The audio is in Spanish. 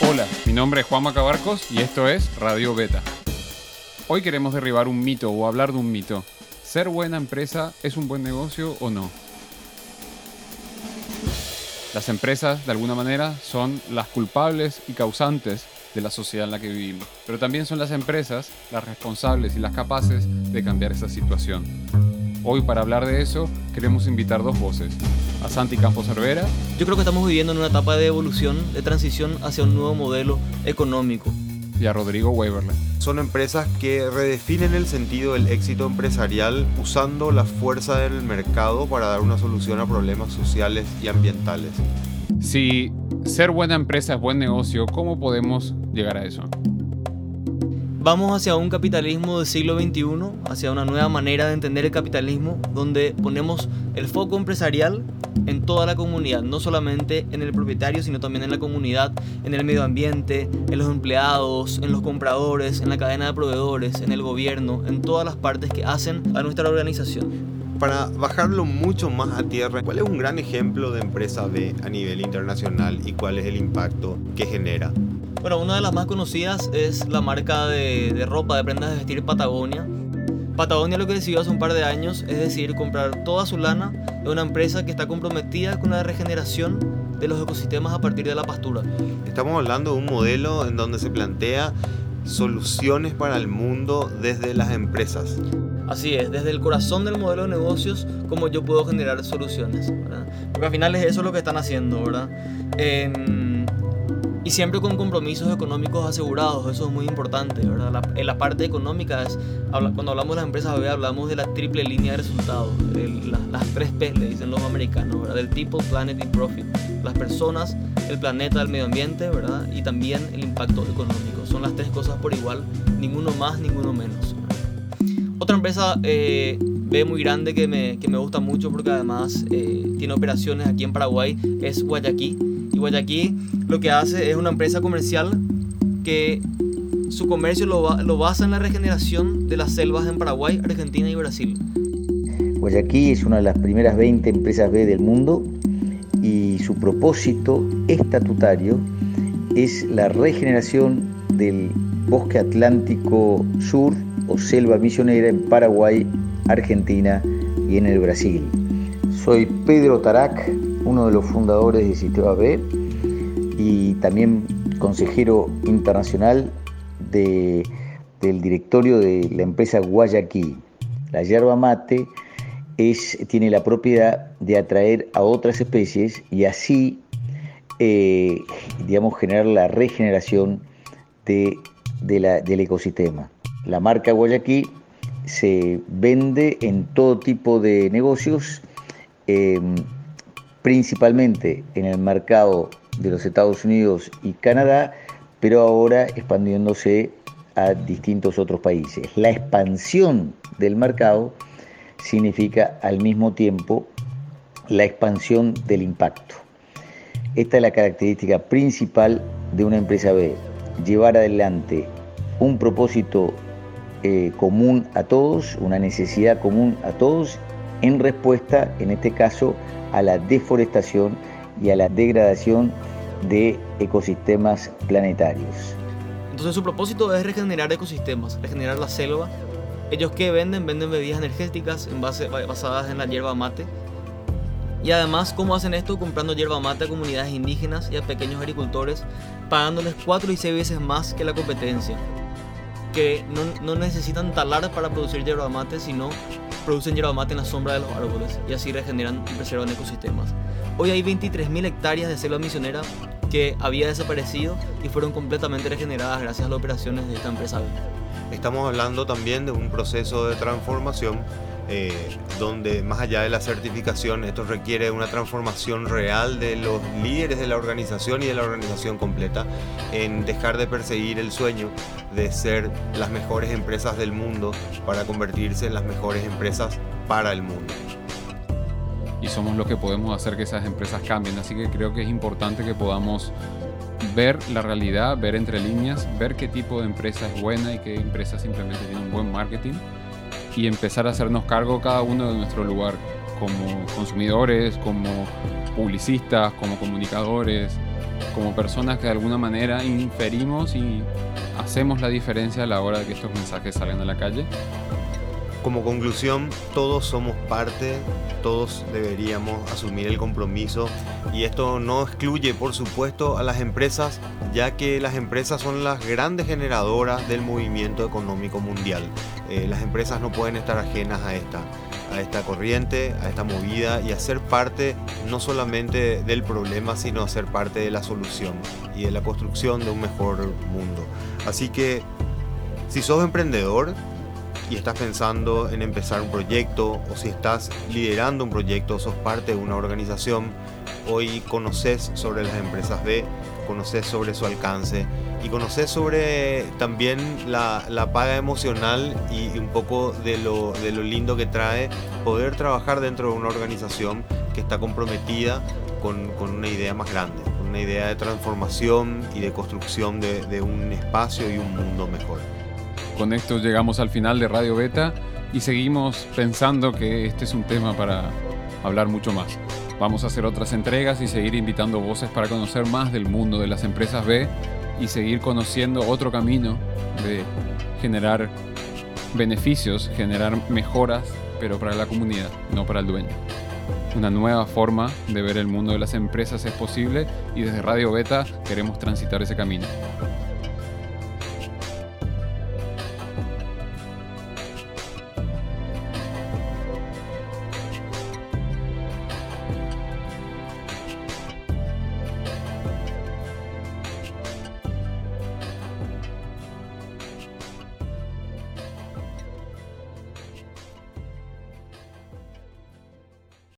Hola, mi nombre es Juan Macabarcos y esto es Radio Beta. Hoy queremos derribar un mito o hablar de un mito. ¿Ser buena empresa es un buen negocio o no? Las empresas, de alguna manera, son las culpables y causantes de la sociedad en la que vivimos, pero también son las empresas las responsables y las capaces de cambiar esa situación. Hoy para hablar de eso queremos invitar dos voces, a Santi Campos Cervera. Yo creo que estamos viviendo en una etapa de evolución, de transición hacia un nuevo modelo económico. Y a Rodrigo Weberle. Son empresas que redefinen el sentido del éxito empresarial usando la fuerza del mercado para dar una solución a problemas sociales y ambientales. Si ser buena empresa es buen negocio, ¿cómo podemos llegar a eso? Vamos hacia un capitalismo del siglo XXI, hacia una nueva manera de entender el capitalismo, donde ponemos el foco empresarial en toda la comunidad, no solamente en el propietario, sino también en la comunidad, en el medio ambiente, en los empleados, en los compradores, en la cadena de proveedores, en el gobierno, en todas las partes que hacen a nuestra organización. Para bajarlo mucho más a tierra, ¿cuál es un gran ejemplo de empresa B a nivel internacional y cuál es el impacto que genera? Bueno, una de las más conocidas es la marca de, de ropa, de prendas de vestir Patagonia. Patagonia lo que decidió hace un par de años es decir, comprar toda su lana de una empresa que está comprometida con la regeneración de los ecosistemas a partir de la pastura. Estamos hablando de un modelo en donde se plantea soluciones para el mundo desde las empresas. Así es, desde el corazón del modelo de negocios, como yo puedo generar soluciones. Porque al final es eso lo que están haciendo, ¿verdad? Eh, y siempre con compromisos económicos asegurados, eso es muy importante, ¿verdad? En la parte económica, cuando hablamos de las empresas hablamos de la triple línea de resultados, el, la, las tres P, le dicen los americanos, ¿verdad? Del people, planet y profit. Las personas, el planeta, el medio ambiente, ¿verdad? Y también el impacto económico. Son las tres cosas por igual, ninguno más, ninguno menos. Empresa eh, B muy grande que me, que me gusta mucho porque además eh, tiene operaciones aquí en Paraguay es Guayaquil y Guayaquil lo que hace es una empresa comercial que su comercio lo, lo basa en la regeneración de las selvas en Paraguay, Argentina y Brasil. Guayaquil es una de las primeras 20 empresas B del mundo y su propósito estatutario es la regeneración del bosque atlántico sur o selva misionera en Paraguay, Argentina y en el Brasil. Soy Pedro Tarac, uno de los fundadores de Sistema B y también consejero internacional de, del directorio de la empresa Guayaquil. La yerba mate tiene la propiedad de atraer a otras especies y así, eh, digamos, generar la regeneración de, de la, del ecosistema. La marca Guayaquil se vende en todo tipo de negocios. Eh, principalmente en el mercado de los Estados Unidos y Canadá, pero ahora expandiéndose a distintos otros países. La expansión del mercado significa al mismo tiempo la expansión del impacto. Esta es la característica principal de una empresa B, llevar adelante un propósito eh, común a todos, una necesidad común a todos, en respuesta, en este caso, a la deforestación y a la degradación de ecosistemas planetarios. Entonces su propósito es regenerar ecosistemas, regenerar la selva. Ellos que venden, venden bebidas energéticas en base, basadas en la hierba mate. Y además, ¿cómo hacen esto? Comprando hierba mate a comunidades indígenas y a pequeños agricultores, pagándoles cuatro y seis veces más que la competencia. Que no, no necesitan talar para producir hierba mate, sino producen yerba mate en la sombra de los árboles y así regeneran y preservan ecosistemas. Hoy hay 23.000 hectáreas de selva misionera que había desaparecido y fueron completamente regeneradas gracias a las operaciones de esta empresa. Estamos hablando también de un proceso de transformación eh, donde más allá de la certificación esto requiere una transformación real de los líderes de la organización y de la organización completa en dejar de perseguir el sueño de ser las mejores empresas del mundo para convertirse en las mejores empresas para el mundo. Y somos los que podemos hacer que esas empresas cambien, así que creo que es importante que podamos ver la realidad, ver entre líneas, ver qué tipo de empresa es buena y qué empresa simplemente tiene un buen marketing y empezar a hacernos cargo cada uno de nuestro lugar, como consumidores, como publicistas, como comunicadores, como personas que de alguna manera inferimos y hacemos la diferencia a la hora de que estos mensajes salgan a la calle. Como conclusión, todos somos parte, todos deberíamos asumir el compromiso y esto no excluye, por supuesto, a las empresas, ya que las empresas son las grandes generadoras del movimiento económico mundial. Eh, las empresas no pueden estar ajenas a esta, a esta corriente, a esta movida y a ser parte no solamente del problema, sino a ser parte de la solución y de la construcción de un mejor mundo. Así que, si sos emprendedor, y estás pensando en empezar un proyecto o si estás liderando un proyecto, sos parte de una organización, hoy conoces sobre las empresas B, conoces sobre su alcance y conoces sobre también la, la paga emocional y, un poco de lo, de lo lindo que trae poder trabajar dentro de una organización que está comprometida con, con una idea más grande, con una idea de transformación y de construcción de, de un espacio y un mundo mejor. Con esto llegamos al final de Radio Beta y seguimos pensando que este es un tema para hablar mucho más. Vamos a hacer otras entregas y seguir invitando voces para conocer más del mundo de las empresas B y seguir conociendo otro camino de generar beneficios, generar mejoras, pero para la comunidad, no para el dueño. Una nueva forma de ver el mundo de las empresas es posible y desde Radio Beta queremos transitar ese camino.